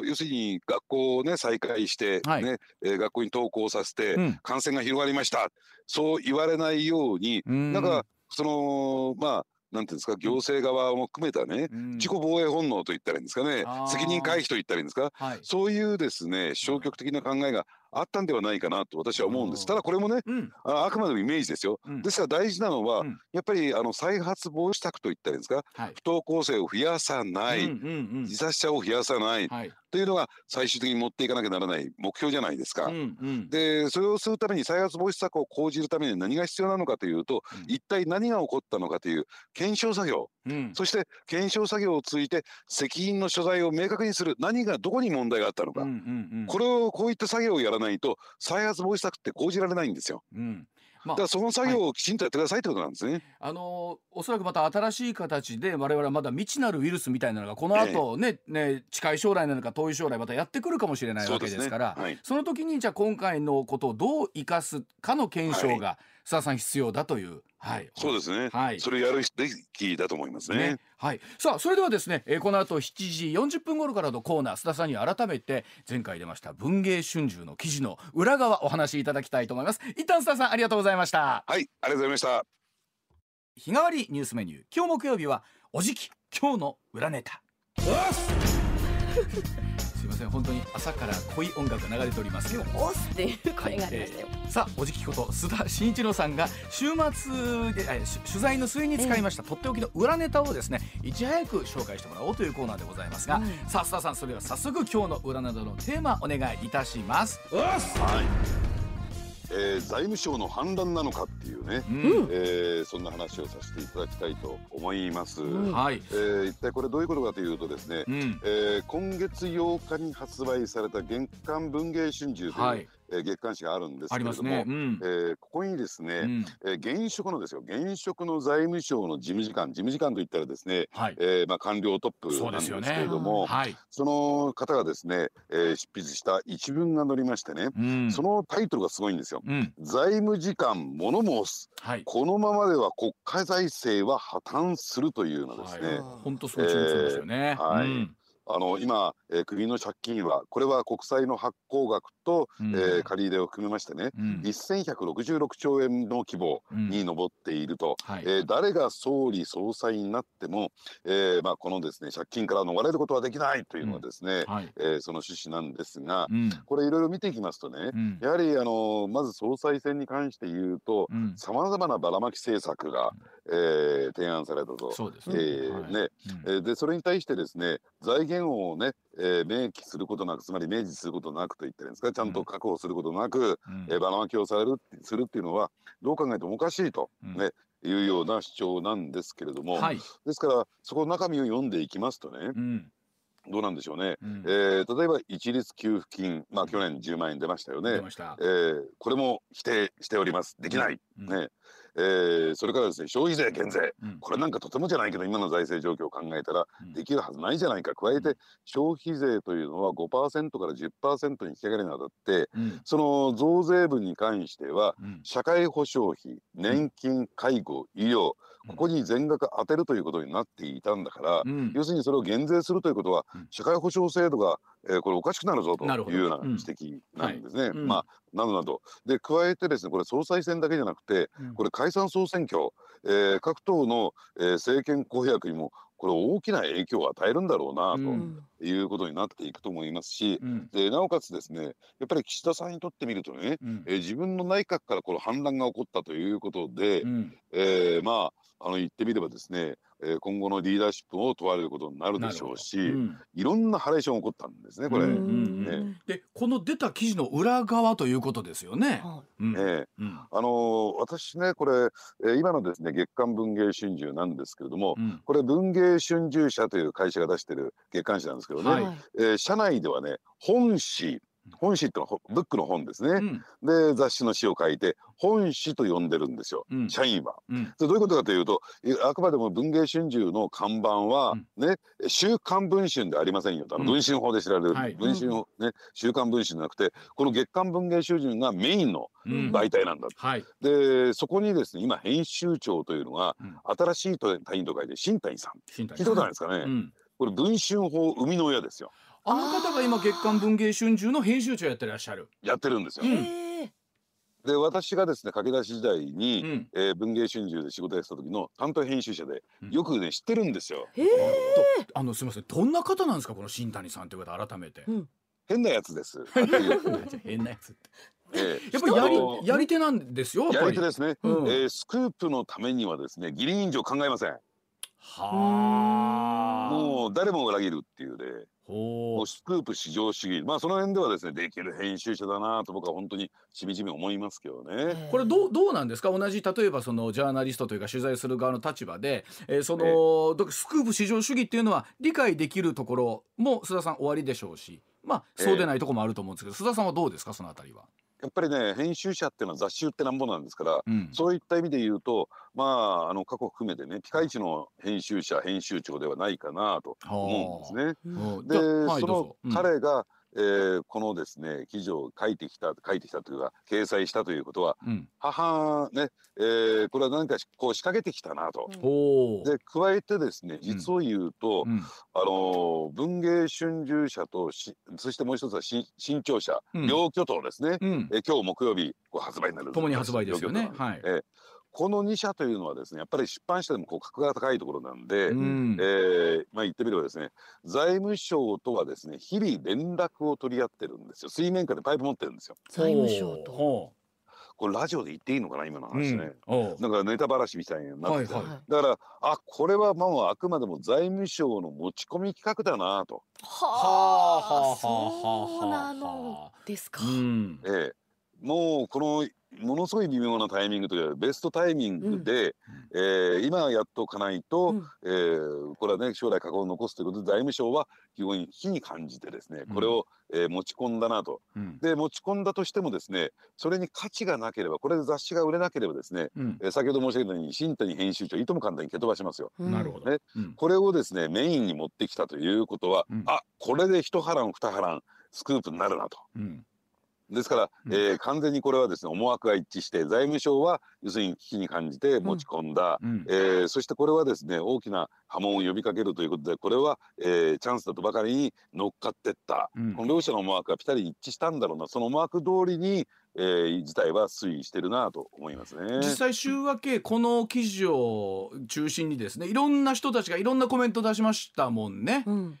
ー、要するに学校をね、再開して、ね、はい、えー、学校に登校させて、うん、感染が広がりました、そう言われないように、ん。なんか、その、まあ、なんていうんですか行政側も含めたね、うん、自己防衛本能と言ったらいいんですかね。責任回避と言ったらいいんですか、はい、そういうですね消極的な考えがあったんではないかなと私は思うんです。ただこれもね、うん、ああくまでもイメージですよ。うん、ですから大事なのは、うん、やっぱりあの再発防止策といったらいいんですか、はい、不登校生を増やさない、うんうんうん、自殺者を増やさない、はい、というのが最終的に持っていかなきゃならない目標じゃないですか。うんうん、でそれをするために再発防止策を講じるために何が必要なのかというと、一体何が起こったのかという検証作業、そして検証作業を通じて責任の所在を明確にする何がどこに問題があったのか、うんうんうん、これをこういった作業をやらないと再再発防止策って講じられないんですよ。うんまあ、だからその作業をきちんとやってくださいってことなんですね。はい、あのおそらくまた新しい形で我々はまだ未知なるウイルスみたいなのがこの後ね、え。ー、ね近い将来なのか遠い将来またやってくるかもしれないわけですから、ねはい、その時にじゃあ今回のことをどう生かすかの検証が、はい須田さん必要だという。はい、そうですね。はい、それやるべきだと思いますね。ねはい。さあ、それではですね、えー、この後7時40分頃からのコーナー、須田さんに改めて前回出ました文芸春秋の記事の裏側お話しいただきたいと思います。一旦須田さんありがとうございました。はい、ありがとうございました。日替わりニュースメニュー、今日木曜日はおじき今日の裏ネタ。すいません。本当に朝から濃い音楽が流れております。けどオスっていう声がありましたよ、えー、さあおじきこと須田慎一郎さんが週末で、え取材の末に使いました、とっておきの裏ネタをですねいち早く紹介してもらおうというコーナーでございますが、うん、さあ須田さんそれでは早速今日の裏ネタのテーマお願いいたします。はいえー、財務省の反乱なのかっていうね、うん、えー、そんな話をさせていただきたいと思います。はい、えー、一体これどういうことかというとですね、うん、えー、今月8日に発売された月刊文藝春秋という、はいえー、月刊誌があるんですけれども、ね。うん、えー、ここにですね、うん、えー、現職のですよ現職の財務省の事務次官事務次官といったらですね、はい、えー、まあ、官僚トップなんですけれどもそ、ね。はい、その方がですね、えー、執筆した一文が載りましてね、うん、そのタイトルがすごいんですよ。うん、財務次官物申す、はい、このままでは国家財政は破綻するというのですね。本当そうですよね。はい。あの今、えー、国の借金はこれは国債の発行額と、うん、えー、借り入れを含めましてね、うん、1166兆円の規模に上っていると、うんはい、えー、誰が総理総裁になっても、えーまあ、このですね借金から逃れることはできないというのはですね、うん。はい、えー、その趣旨なんですが、これいろいろ見ていきますとね、やはりあのまず総裁選に関して言うとさまざまなばらまき政策が、えー、提案されたと。そうですね。えー、ね、うん、でそれに対してですね財源をね、えー、明記することなくつまり明示することなくと言ってるんですか？ちゃんと確保することなく、うん、えー、ばらまきをされるするっていうのはどう考えてもおかしいと、うん、ねいうような主張なんですけれども、はい、ですからそこの中身を読んでいきますとね、うん。どうなんでしょうね、うん、えー、例えば一律給付金、まあ、去年10万円出ましたよね、えー、これも否定しております、できない、うん、ねえー、それからですね消費税減税、うん、これなんかとてもじゃないけど今の財政状況を考えたらできるはずないじゃないか加えて消費税というのは5%から10%に引き上げるにあたって、うん、その増税分に関しては、社会保障費年金介護医療ここに全額当てるということになっていたんだから、要するにそれを減税するということは、社会保障制度がえー、これおかしくなるぞというような指摘なんですね。うん。はい、まあなどなど。で加えてですねこれ総裁選だけじゃなくて、これ解散総選挙、えー、各党の、えー、政権公約にもこれ大きな影響を与えるんだろうなということになっていくと思いますし、うん、でなおかつですねやっぱり岸田さんにとってみるとね、うん、えー、自分の内閣からこの反乱が起こったということで、うん、えー、まああの言ってみればですねえ今後のリーダーシップを問われることになるでしょうし、うん、いろんなハレーション起こったんですねこれ。ね、でこの出た記事の裏側ということですよね。えあの私ねこれ、え今のですね月刊文芸春秋なんですけれども、うん、これ文芸春秋社という会社が出してる月刊誌なんですけどね、はい、えー、社内ではね本誌本誌ってのはブックの本ですね、うん、で雑誌の詩を書いて本誌と呼んでるんですよ、うん、社員は、うん、どういうことかというとあくまでも文芸春秋の看板は、ね「週刊文春」でありませんよあの文春法で知られる、文春をね「週刊文春」じゃなくてこの月刊文芸春秋がメインの媒体なんだ、はい、でそこにですね今編集長というのが、新しい隊員と書いて新谷さん。聞いたことないですかね、これ文春法生みの親ですよあの方が今月刊文芸春秋の編集長やってらっしゃるやってるんですよ、で私がですね駆け出し時代に、うん、えー、文芸春秋で仕事やってた時の担当編集者で、よくね知ってるんですよ。あのすみませんどんな方なんですかこの新谷さんという方改めて。うん、変なやつです。変なやつって。えー、やっぱりやりやり手なんですよ。やり手ですね、うん、えー、スクープのためにはですね義理人情考えません。はあ。もう誰も裏切るっていうで。もうスクープ至上主義。まあその辺ではですねできる編集者だなと僕は本当にしみじみ思いますけどね。これどうどうなんですか？同じ例えばそのジャーナリストというか取材する側の立場で、えー、そのスクープ至上主義っていうのは理解できるところも須田さん終わりでしょうし。まあそうでないところもあると思うんですけど、須田さんはどうですか？そのあたりは。やっぱりね編集者っていうのは雑誌売ってなんぼなんですから、うん、そういった意味で言うとまああの過去含めてねピカイチの編集者編集長ではないかなと思うんですね。うん、で、はい、その彼が、えー、このですね記事を書いてきた書いてきたというか掲載したということは、うん、母ね、えー、これは何かこう仕掛けてきたなと。で加えてですね実を言うと、うん、あの文芸春秋社としそしてもう一つは新新潮社、うん、両巨頭ですね、うん、え今日木曜日こう発売になる共に発売ですよね。はい、えーこの2社というのはですねやっぱり出版社でもこう格が高いところなんで、うん、えー、まあ、言ってみればですね財務省とはですね日々連絡を取り合ってるんですよ。水面下でパイプ持ってるんですよ。財務省と。これラジオで言っていいのかな今の話ね、うん、なんかネタばらしみたいになって、はいはい、だからあこれはまああくまでも財務省の持ち込み企画だなと。はあ、そうなのですか。うん、ええもうこのものすごい微妙なタイミングというかベストタイミングで、うん、えー、今やっとかないと、うん、えー、これはね将来過去を残すということで財務省は非常に危機に感じてですねこれを、うん、えー、持ち込んだなと、うん、で持ち込んだとしてもですねそれに価値がなければこれで雑誌が売れなければですね、うん、えー、先ほど申し上げたように新谷編集長いとも簡単に蹴飛ばしますよ。なるほど、ね。これをですねメインに持ってきたということは、あこれで一波乱二波乱スクープになるなと。ですから、うん、えー、完全にこれはですね思惑が一致して財務省は要するに危機に感じて持ち込んだ、うん、えー、そしてこれはですね大きな波紋を呼びかけるということでこれは、えー、チャンスだとばかりに乗っかってった、うん、この両者の思惑がぴたり一致したんだろうな。その思惑通りにえー、自体は推移してるなと思いますね。実際週明けこの記事を中心にですねいろんな人たちがいろんなコメント出しましたもんね。うん。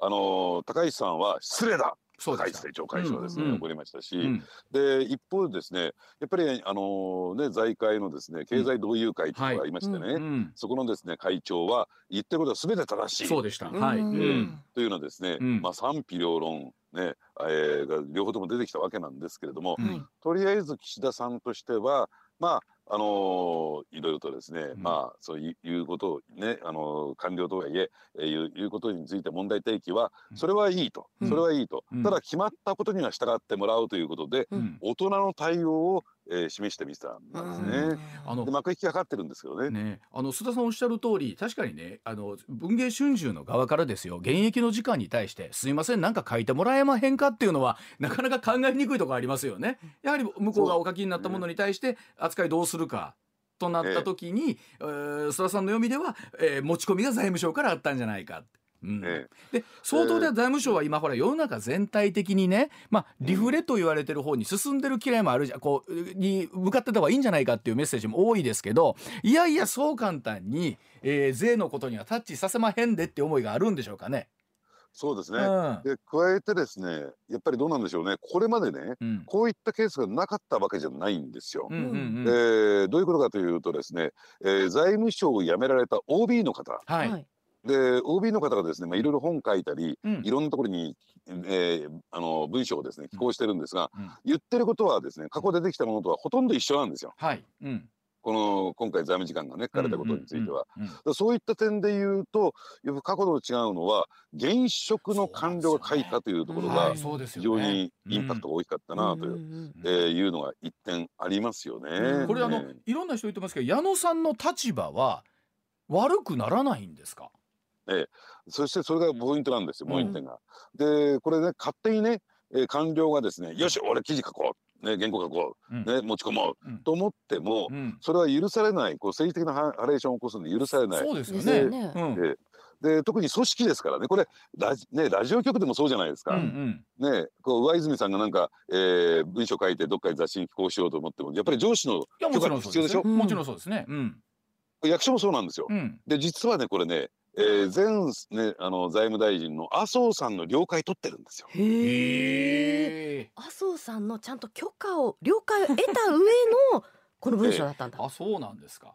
あのー、高市さんは失礼だ高市政調会長ですね、起こりましたし、うん、で一方でですねやっぱりあのね財界のですね経済同友会というのがありましてね、はい。うん、そこのですね会長は言ってることはすべて正しい。そうでした、はい、うん、というのはですね、まあ賛否両論ね、えー、が両方とも出てきたわけなんですけれども、とりあえず岸田さんとしてはまああのいろいろとですね、うん、まあそういうことをね、あの官僚とはいええー、いうことについて問題提起はそれはいいと、うん、それはいいと、うん、ただ決まったことには従ってもらうということで、大人の対応をえー、示してみせたんですね。あの幕引きがかってるんですけどね。ね。あの須田さんおっしゃる通り確かにねあの文藝春秋の側からですよ。現役の時間に対してすいませんなんか書いてもらえまへんかっていうのはなかなか考えにくいところありますよね。やはり向こうがお書きになったものに対して扱いどうするか。となった時に、えー、須田さんの読みでは、えー、持ち込みが財務省からあったんじゃないか。うんで相当で財務省は今ほら世の中全体的にね、まあ、リフレと言われてる方に進んでる嫌いもあるじゃんこうに向かってた方がいいんじゃないかっていうメッセージも多いですけどいやいやそう簡単に、えー、税のことにはタッチさせまへんでって思いがあるんでしょうかね。そうですね、うん、で加えてですねやっぱりどうなんでしょうね。これまでね、うん、こういったケースがなかったわけじゃないんですよ。うんうんうん、えー、どういうことかというとですね、えー、財務省を辞められた OB の方、はい、で OB の方がですね、まあ、いろいろ本書いたり、うん、いろんなところに、えー、あの文章をですね寄稿してるんですが、うん、言ってることはですね過去出てきたものとはほとんど一緒なんですよ。はい、うんこの今回財務次官がね書かれたことについては、そういった点で言うと過去と違うのは現職の官僚が書いたというところが非常にインパクトが大きかったなという,、えー、いうのが一点ありますよね。これあの、いろんな人言ってますけど矢野さんの立場は悪くならないんですか？ええ、そしてそれがポイントなんですよ、もう一点が。でこれね勝手にね、えー、官僚がですねよし俺記事書こう、ね、原稿書こう、うん、ね、持ち込もう、うん、と思っても、うん、それは許されないこう政治的なハレーションを起こすんで許されない。そうですよね、でで特に組織ですからね。これラジ,、ね、ラジオ局でもそうじゃないですか。うんうん、ね、こう上泉さんがなんか、えー、文章書いてどっかに雑誌に寄稿しようと思ってもやっぱり上司の許可が必要でしょ？もちろんそうですね。うん、役所もそうなんですよ。で実はねこれねえー、前、ね、あの財務大臣の麻生さんの了解取ってるんですよ。へえ。麻生さんのちゃんと許可を了解を得た上のこの文章だったんだ。えー、あそうなんですか。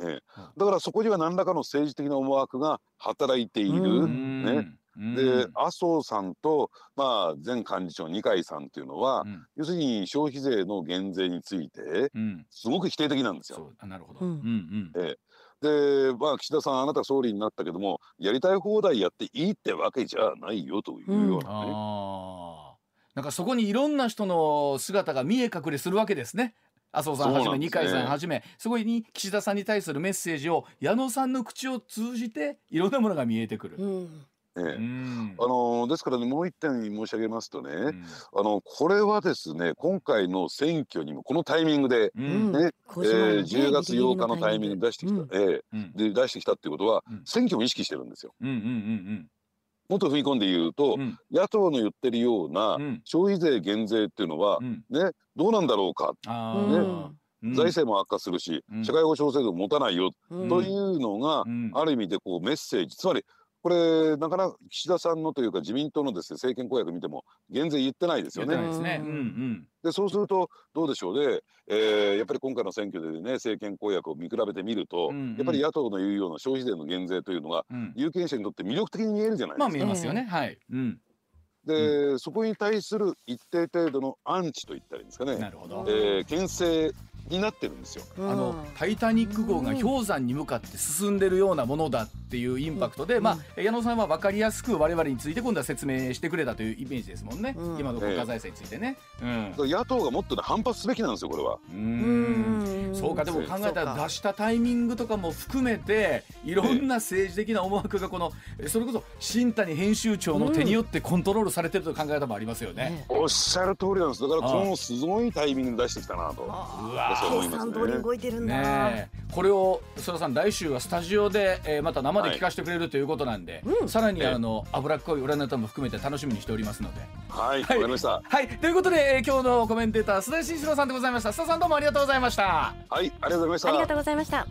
えー、だからそこには何らかの政治的な思惑が働いている。ね。で麻生さんと、まあ、前幹事長二階さんっていうのは、うん、要するに消費税の減税について、うん、すごく否定的なんですよ。なるほど、うん。うんえーで、まあ、岸田さん、あなた総理になったけども、やりたい放題やっていいってわけじゃないよというようなね。うん、あなんかそこにいろんな人の姿が見え隠れするわけですね。麻生さんはじめ、二階さんはじめ、そこに岸田さんに対するメッセージを矢野さんの口を通じていろんなものが見えてくる。うんええ、あのですからねもう一点申し上げますとね、うん、あのこれはですね今回の選挙にもこのタイミングで、うん、ねえー、10月8日のタイミングで出してきた、うん、えー、で出してきたっていうことは、選挙を意識してるんですよ。うんうんうんうん。もっと踏み込んで言うと、うん、野党の言ってるような消費税減税っていうのは、うん、ねどうなんだろうか、ね、財政も悪化するし、社会保障制度も持たないよ、というのが、ある意味でこうメッセージ。つまりこれなかなか岸田さんのというか自民党のですね政権公約見ても減税言ってないですよね。でそうするとどうでしょうね、えー、やっぱり今回の選挙でね政権公約を見比べてみると、うんうん、やっぱり野党の言うような消費税の減税というのが、うん、有権者にとって魅力的に見えるじゃないですか。まあ見えますよね。はい。うんで、うん、そこに対する一定程度のアンチといったらいいんですかね。なるほど。えー、牽制になってるんですよ。あのタイタニック号が氷山に向かって進んでるようなものだっていうインパクトで、まあ矢野さんは分かりやすく我々について今度は説明してくれたというイメージですもんね。今の国家財政についてね。うん、野党がもっと、ね、反発すべきなんですよこれは。うんそうかでも考えたら出したタイミングとかも含めていろんな政治的な思惑がこのそれこそ新谷編集長の手によってコントロールされてるという考え方もありますよね。おっしゃる通りなんですだからこのすごいタイミングで出してきたなと。うわ計算通り動いてるんだ、ね、これを須田さん来週はスタジオで、えー、また生で聞かせてくれるということなんで、はい、さらにあの脂っこい裏ネタも含めて楽しみにしておりますので。はいわ、はい、かりました。はい。ということで、えー、今日のコメンテーター須田慎一郎さんでございました。須田さんどうもありがとうございました。はいありがとうございました。ありがとうございました